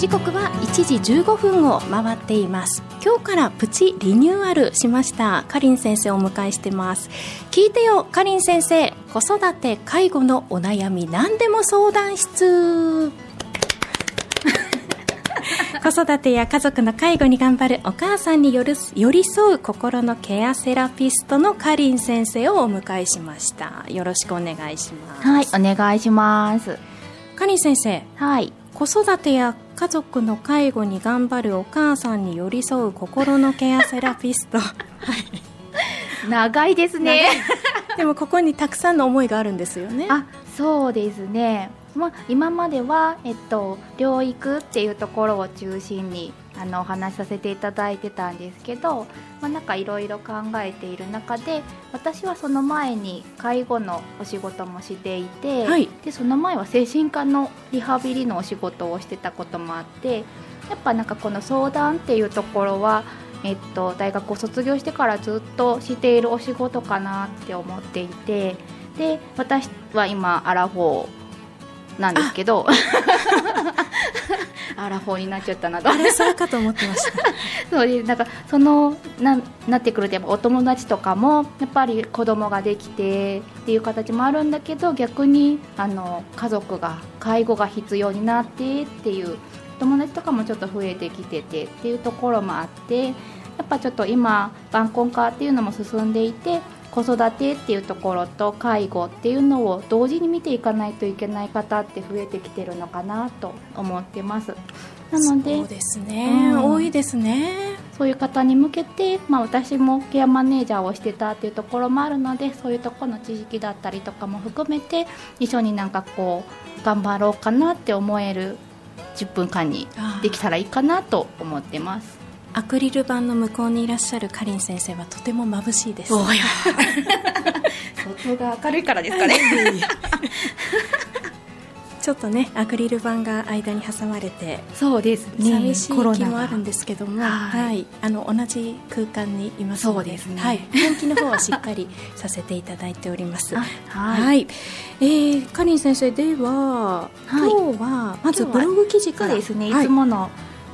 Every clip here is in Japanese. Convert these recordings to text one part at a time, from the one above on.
時刻は1時15分を回っています。今日からプチリニューアルしました。かりん先生をお迎えしてます。聞いてよかりん先生。子育て介護のお悩み何でも相談室。子育てや家族の介護に頑張るお母さんによる寄り添う心のケアセラピストのかりん先生をお迎えしました。よろしくお願いします。はいお願いします。かりん先生。はい。子育てや家族の介護に頑張るお母さんに寄り添う心のケアセラピスト。は い長いですね。でもここにたくさんの思いがあるんですよね。あそうですね。まあ、今までは、えっと、療育っていうところを中心にあのお話しさせていただいてたんですけど、まあ、なんかいろいろ考えている中で私はその前に介護のお仕事もしていて、はい、でその前は精神科のリハビリのお仕事をしてたこともあってやっぱなんかこの相談っていうところはえっと、大学を卒業してからずっとしているお仕事かなって思っていてで私は今アラフォーなんですけどアラフォーになっちゃったなと。あれそうかと思ってました。そうなんかそのななってくるとやっぱお友達とかもやっぱり子供ができてっていう形もあるんだけど逆にあの家族が介護が必要になってっていう友達とかもちょっと増えてきててっていうところもあってやっぱちょっと今晩婚化っていうのも進んでいて子育てっていうところと介護っていうのを同時に見ていかないといけない方って増えてきてるのかなと思ってます。なのでそうですね、うん、多いですね。そういう方に向けて、まあ、私もケアマネージャーをしてたっていうところもあるのでそういうところの知識だったりとかも含めて一緒になんかこう頑張ろうかなって思える10分間にできたらいいかなと思ってますアクリル板の向こうにいらっしゃるかりん先生はとても眩しいです。外 が明るいからですかね。ちょっとねアクリル板が間に挟まれてそうですね。寂しい気もあるんですけども、はい、はい、あの同じ空間にいますのでそうですね、はい、本気の方はしっかりさせていただいております。はい、はい、えー、かりん先生では、今日はまずブログ記事から。ですね。いつもの、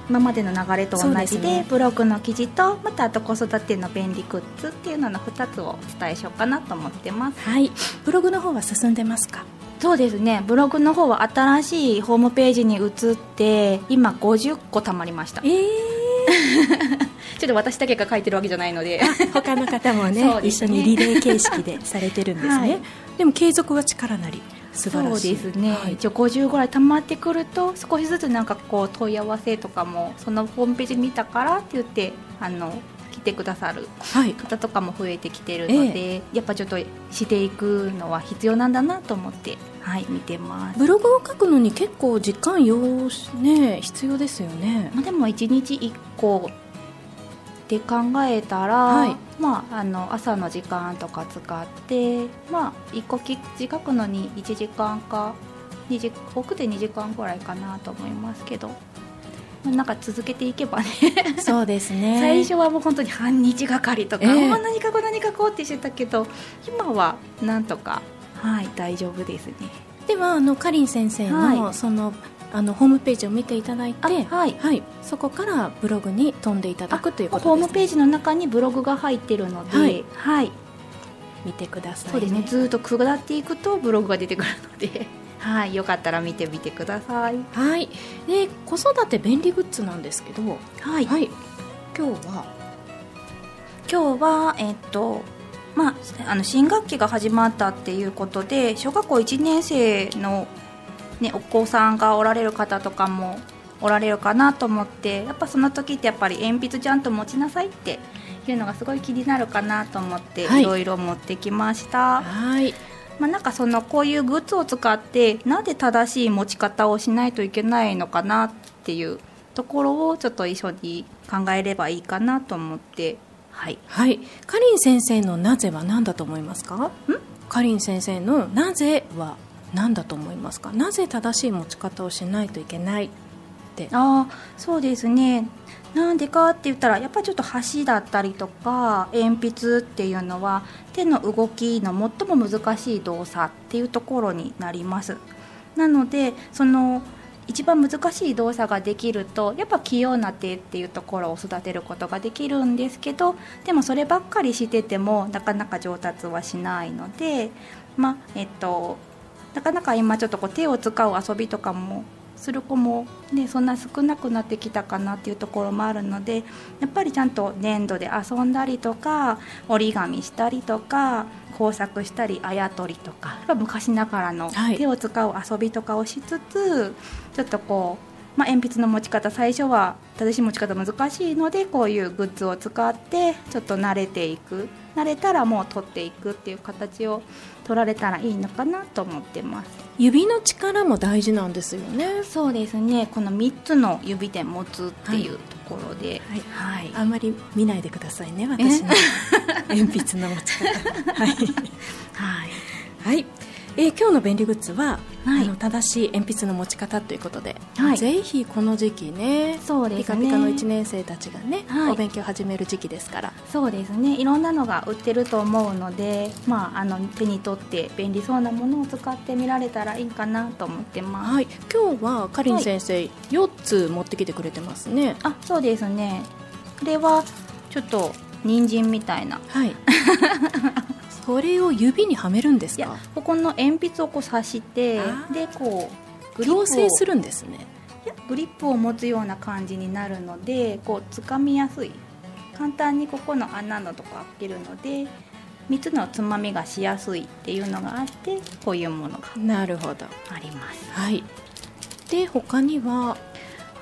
今までの流れと同じで、ね、ブログの記事とまたあと子育ての便利グッズっていうのの2つをお伝えしようかなと思ってます。はい。ブログの方は進んでますか？そうですね。ブログの方は新しいホームページに移って今50個たまりました。ええー。ちょっと私だけが書いてるわけじゃないので。他の方もね、ね、一緒にリレー形式でされてるんですね、はい、でも継続は力なりそうですね、はい、一応50ぐらい溜まってくると少しずつなんかこう問い合わせとかもそのホームページ見たからって言ってあの来てくださる方とかも増えてきてるので、はいええ、やっぱちょっとしていくのは必要なんだなと思ってはい見てます。ブログを書くのに結構時間要ね必要ですよね、まあ、でも1日1個って考えたら、はい、まあ、あの朝の時間とか使って、まあ、1個記事書くのに1時間か2時多くて2時間ぐらいかなと思いますけど。なんか続けていけばね。そうですね。最初はもう本当に半日がかりとか、えー、何書こう何書こうってしてたけど今はなんとかはい大丈夫ですね。ではあのかりん先生の、はい、そのあのホームページを見ていただいて、はい、はい、そこからブログに飛んでいただくということです、ね、ホームページの中にブログが入ってるので、はい、はい、見てください、ね、そうですね。ずっと下っていくとブログが出てくるので はい。よかったら見てみてください。はい。で子育て便利グッズなんですけどはい、はい、今日は？今日はえっとまあ、あの新学期が始まったっていうことで小学校1年生のね、お子さんがおられる方とかもおられるかなと思ってやっぱその時ってやっぱり鉛筆ちゃんと持ちなさいっていうのがすごい気になるかなと思ってい。ろいろ持ってきました。はい。まあ、なんかそのこういうグッズを使ってなんで正しい持ち方をしないといけないのかなっていうところをちょっと一緒に考えればいいかなと思って。はい、はい、かりん先生のなぜは何だと思いますか？ん？かりん先生のなぜは何だと思いますか？なぜ正しい持ち方をしないといけないって。あそうですね。なんでかって言ったらやっぱりちょっと箸だったりとか鉛筆っていうのは手の動きの最も難しい動作っていうところになります。なのでその一番難しい動作ができるとやっぱ器用な手っていうところを育てることができるんですけどでもそればっかりしててもなかなか上達はしないのでまあえっとなかなか今ちょっとこう手を使う遊びとかもする子も、ね、そんな少なくなってきたかなっていうところもあるのでやっぱりちゃんと粘土で遊んだりとか折り紙したりとか工作したりあやとりとか昔ながらの手を使う遊びとかをしつつ、はい、ちょっとこう、まあ、鉛筆の持ち方最初は正しい持ち方難しいのでこういうグッズを使ってちょっと慣れていく慣れたらもう取っていくっていう形を取られたらいいのかなと思ってます。指の力も大事なんですよね。そうですね。この3つの指で持つっていうところで、はい、はい、あんまり見ないでくださいね私の鉛筆の持ち方。はい、はい。はいえー、今日の便利グッズは、はい、あの正しい鉛筆の持ち方ということで、はい、ぜひこの時期ねそうですね。ピカピカの1年生たちがね、はい、お勉強始める時期ですから。そうですね。いろんなのが売ってると思うので、まあ、あの手に取って便利そうなものを使ってみられたらいいかなと思ってます、はい、今日はかりん先生、はい、4つ持ってきてくれてますね。あそうですね。これはちょっと人参みたいな。はい それを指にはめるんですか？ここの鉛筆をこう刺してでこうグリ製するんですね。いやグリップを持つような感じになるのでこう掴みやすい。簡単にここの穴のとこ開けるので3つのつまみがしやすいっていうのがあってこういうものがなるほど。あります。はい。で他には？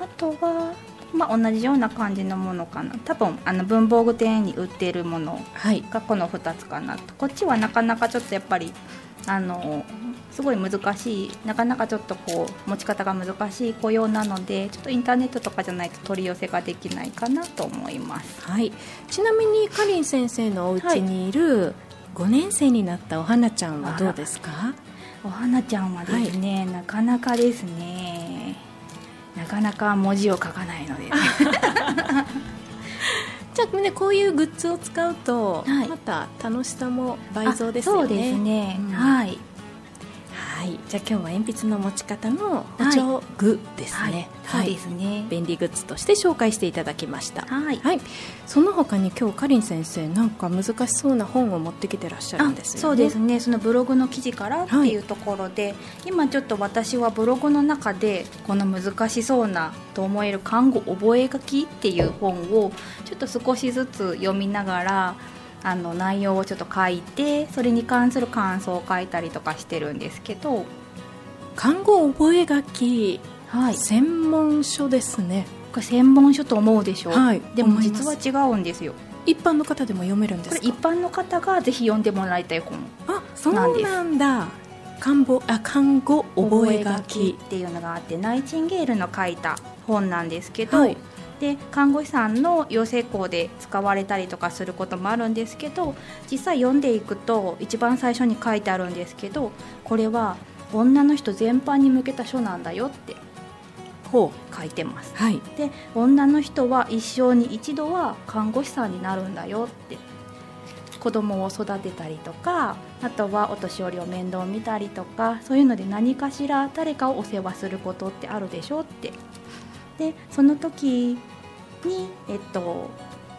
あとはまあ、同じような感じのものかな。多分あの文房具店に売っているものがこの2つかなと、こっちはなかなかちょっとやっぱりあのすごい難しいなかなかちょっとこう持ち方が難しい雇用なのでちょっとインターネットとかじゃないと取り寄せができないかなと思います、はい、ちなみにかりん先生のお家にいる5年生になったお花ちゃんはどうですかお花ちゃんはですね、はい、なかなかですねなかなか文字を書かないので、じゃあねこういうグッズを使うと、はい、また楽しさも倍増ですよね。そうですね、うん、はいはい、じゃあ今日は鉛筆の持ち方の補聴具ですね、はい、そうですね。便利グッズとして紹介していただきました。はい、はい、その他に今日かりん先生なんか難しそうな本を持ってきてらっしゃるんですよね。そうですね。そのブログの記事からっていうところで、はい、今ちょっと私はブログの中でこの難しそうなと思える看護覚書っていう本をちょっと少しずつ読みながらあの内容をちょっと書いてそれに関する感想を書いたりとかしてるんですけど。看護覚書、はい、専門書ですね。これ専門書と思うでしょう、はい、でも実は違うんですよ。一般の方でも読めるんです一般の方がぜひ読んでもらいたい本あそうなんだ。看護あ看護覚書っていうのがあってナイチンゲールの書いた本なんですけど、はいで看護師さんの養成校で使われたりとかすることもあるんですけど実際読んでいくと一番最初に書いてあるんですけどこれは女の人全般に向けた書なんだよって書いてます、はい、で女の人は一生に一度は看護師さんになるんだよって子供を育てたりとかあとはお年寄りを面倒見たりとかそういうので何かしら誰かをお世話することってあるでしょってでその時に、えっと、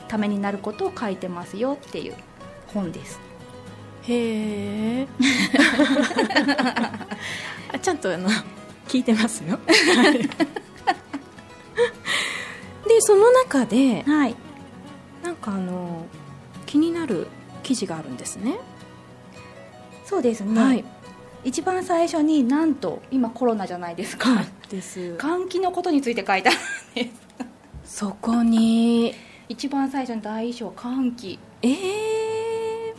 ためになることを書いてますよっていう本です。へえ ちゃんとあの聞いてますよ。でその中で、はい、なんかあの気になる記事があるんですね。そうですね、はい、一番最初になんと今コロナじゃないですか、はい、です。換気のことについて書いてあるんです。そこに。一番最初の第一章換気。ええー、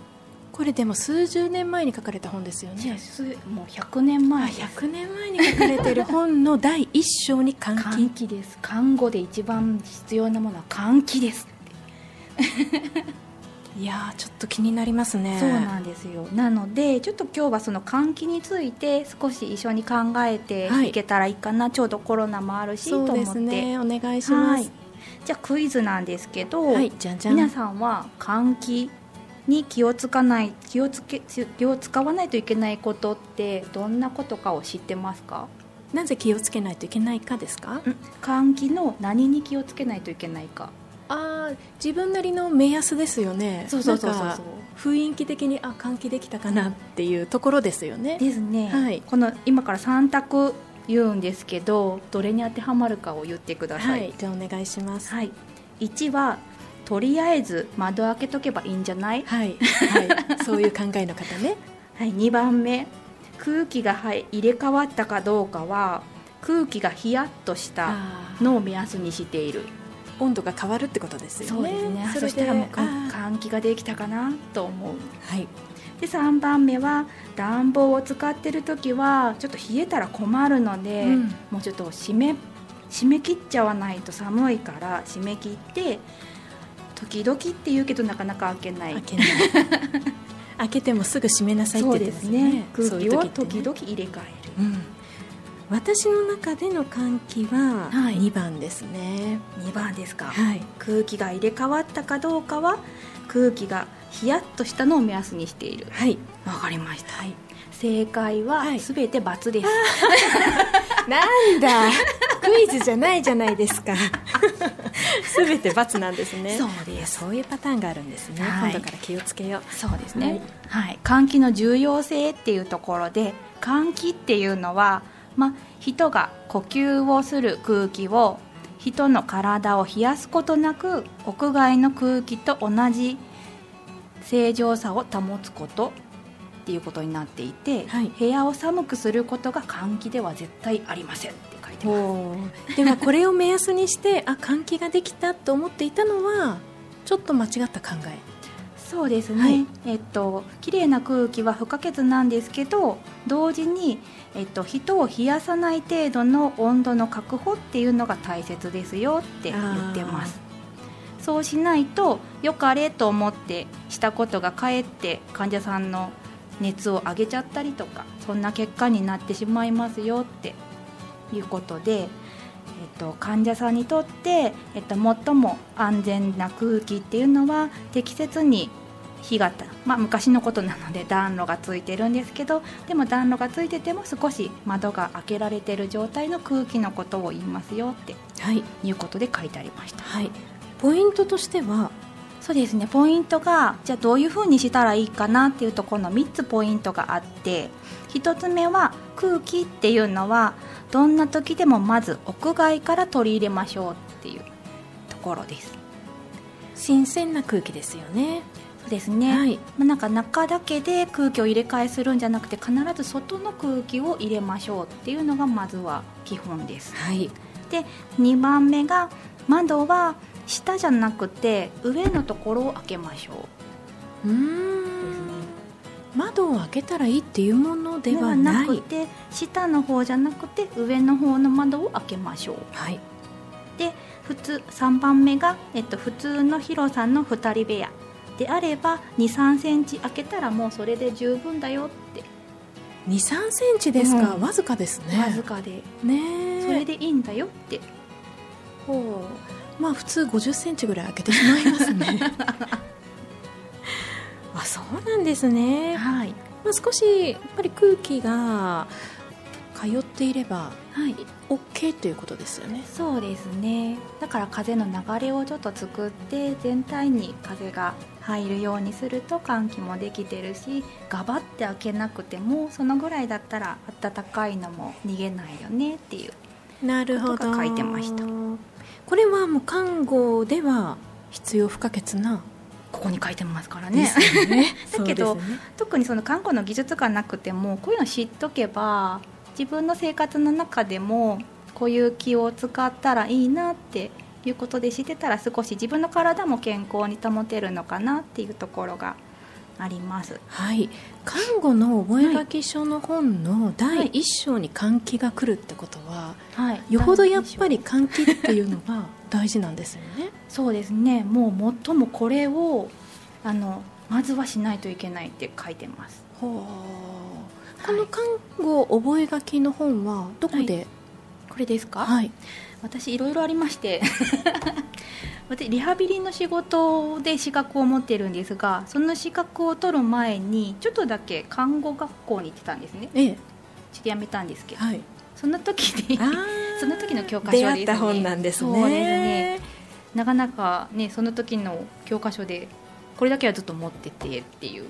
これでも数十年前に書かれた本ですよね。もう100年前。です100年前に書かれてる本の第一章に換気。換気です。看護で一番必要なものは換気ですいやちょっと気になりますね。そうなんですよ。なのでちょっと今日はその換気について少し一緒に考えてい。けたらいいかな、はい、ちょうどコロナもあるしと思って。そうねお願いします、はい、じゃあクイズなんですけど、はい、じゃじゃ皆さんは換気に気をつかない気をつけ気を使わないといけないことってどんなことかを知ってますか？なぜ気をつけないといけないかですか？換気の何に気をつけないといけないかあ自分なりの目安ですよね。そうそうそうそう。雰囲気的にあ換気できたかなっていうところですよね。ですね、はい、この今から3択言うんですけどどれに当てはまるかを言ってください、はい、じゃあお願いします、はい、1はとりあえず窓開けとけばいいんじゃない？はい、はい、そういう考えの方ね。はい、2番目。空気が入れ替わったかどうかは空気がヒヤッとしたのを目安にしている温度が変わるってことですよね。そうですね。そしたらもう換気ができたかなと思う。はい。で3番目は暖房を使ってる時はちょっと冷えたら困るので、うん、もうちょっと締め締め切っちゃわないと寒いから締め切って時々って言うけどなかなか開けない。開けない。開けてもすぐ閉めなさいってですね。空気を時々入れ替える、うん、私の中での換気は2番ですね、はい、2番ですか、はい、空気が入れ替わったかどうかは空気がヒヤッとしたのを目安にしている。はい。わかりました、はい、正解はすべて×です、なんだ。クイズじゃないじゃないですか。すべて×なんですね。そうです。そういうパターンがあるんですね、はい、今度から気をつけよう。そうですね、はい、はい、換気の重要性っていうところで換気っていうのはまあ、人が呼吸をする空気を人の体を冷やすことなく屋外の空気と同じ正常さを保つことっていうことになっていて、はい、部屋を寒くすることが換気では絶対ありません。って書いてますではこれを目安にしてあ換気ができたと思っていたのはちょっと間違った考え。そうですね、はい、えっと綺麗な空気は不可欠なんですけど同時に、えっと、人を冷やさない程度の温度の確保っていうのが大切ですよって言ってます。そうしないとよかれと思ってしたことがかえって患者さんの熱を上げちゃったりとかそんな結果になってしまいますよっていうことで、えっと、患者さんにとって、えっと、最も安全な空気っていうのは適切に火がまあ、昔のことなので暖炉がついてるんですけどでも暖炉がついてても少し窓が開けられてる状態の空気のことを言いますよって、はい、いうことで書いてありました、はい、ポイントとしてはそうですね。ポイントがじゃあどういうふうにしたらいいかなっていうところの3つポイントがあって1つ目は空気っていうのはどんな時でもまず屋外から取り入れましょうっていうところです。新鮮な空気ですよねですね、はい、まあ、なんか中だけで空気を入れ替えするんじゃなくて必ず外の空気を入れましょうっていうのがまずは基本です、はい、で2番目が窓は下じゃなくて上のところを開けましょう。うん。ですね窓を開けたらいいっていうものではなくて下の方じゃなくて上の方の窓を開けましょう。はい。で普通3番目が、えっと、普通の広さの2人部屋であれば2 3センチ開けたらもうそれで十分だよって。2 3センチですか、うん、わずかですね。わずかで。ねそれでいいんだよって。ほう。まあ普通5 0センチぐらい開けてしまいますね。あそうなんですね。はい、まあ、少しやっぱり空気が通っていれば、はい、OK ということですよね。そうですね。だから風の流れをちょっと作って全体に風が入るようにすると換気もできてるしガバって開けなくてもそのぐらいだったら暖かいのも逃げないよねっていう。なるほど。書いてました。これはもう看護では必要不可欠なここに書いてますからね。ね。だけど、ね、特にその看護の技術がなくてもこういうの知っとけば自分の生活の中でもこういう気を使ったらいいなっていうことで知ってたら少し自分の体も健康に保てるのかなっていうところがあります。はい。看護の覚書書の本の第一章に換気が来るってことは、はい、よほどやっぱり換気っていうのが大事なんですよね。そうですね。もう最もこれをあのまずはしないといけないって書いてます。ほうこの看護覚書の本はどこで、はい、これですか、はい、私いろいろありまして。私リハビリの仕事で資格を持ってるんですがその資格を取る前にちょっとだけ看護学校に行ってたんですね、ええ、ちょっと辞めたんですけど、はい、その時に その時の教科書です、ね、出会った本なんですね。そうですね。なかなかねその時の教科書でこれだけはずっと持っててっていう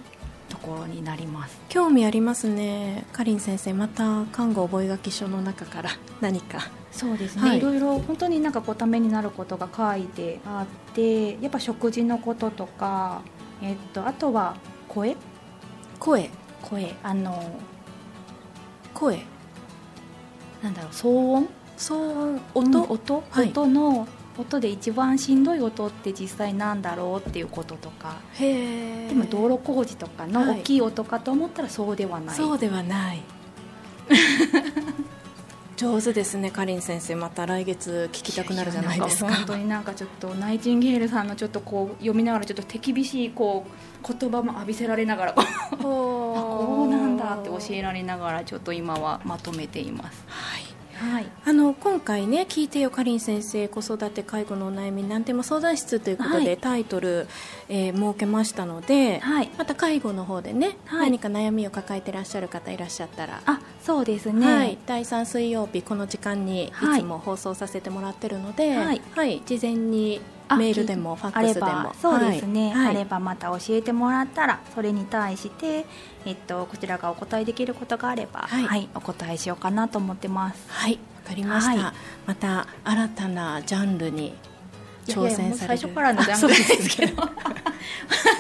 ところになります。興味ありますね。かりん先生また看護覚書書の中から 何か。そうですね、はい、いろいろ本当になんかこうためになることが書いてあってやっぱ食事のこととか、えっと、あとは声？声。声。あの声。なんだろう騒音？騒音？音、うん、音、はい、音の音で一番しんどい音って実際なんだろうっていうこととか。でも道路工事とかの大きい音かと思ったらそうではない、そうではない。上手ですねかりん先生。また来月聞きたくなるじゃないですか。本当になんかちょっとナイチンゲールさんのちょっとこう読みながらちょっと手厳しいこう言葉も浴びせられながら こうなんだって教えられながらちょっと今はまとめています。はいはい、あの今回ね聞いてよかりん先生子育て介護のお悩み何でも相談室ということで、はい、タイトル、えー、設けましたので、はい、また介護の方でね、はい、何か悩みを抱えていらっしゃる方いらっしゃったらあそうですね、はい、第3水曜日この時間にいつも放送させてもらってるので、はい。事前にメールでもファックスでも。そうですね、はい、あればまた教えてもらったらそれに対して、えっと、こちらがお答えできることがあれば、はい、はい、お答えしようかなと思ってます。はいわかりました、はい、また新たなジャンルに挑戦される。最初からのジャンルですけど。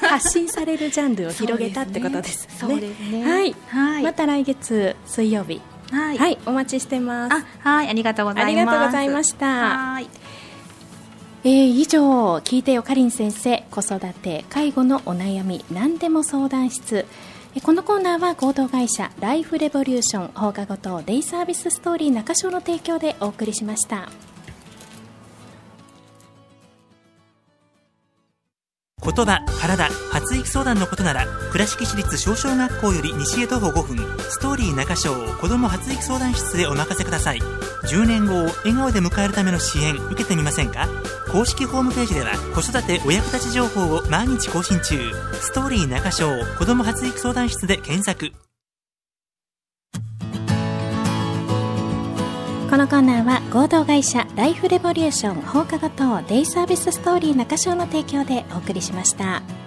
発信されるジャンルを広げたってことですね。そうですね。はい、はい、また来月水曜日。はい、はい、お待ちしてます。はいありがとうございます。ありがとうございました。はいえー、以上聞いてよかりん先生子育て介護のお悩み何でも相談室このコーナーは合同会社ライフレボリューション放課後等デイサービスストーリー中小の提供でお送りしました。言葉、体、発育相談のことなら倉敷市立小小学校より西へ徒歩5分ストーリー中章子ども発育相談室へお任せください。10年後を笑顔で迎えるための支援受けてみませんか？公式ホームページでは子育てお役立ち情報を毎日更新中。ストーリー中章子ども発育相談室で検索。このコーナーは合同会社ライフレボリューション放課後等デイサービスストーリー中章の提供でお送りしました。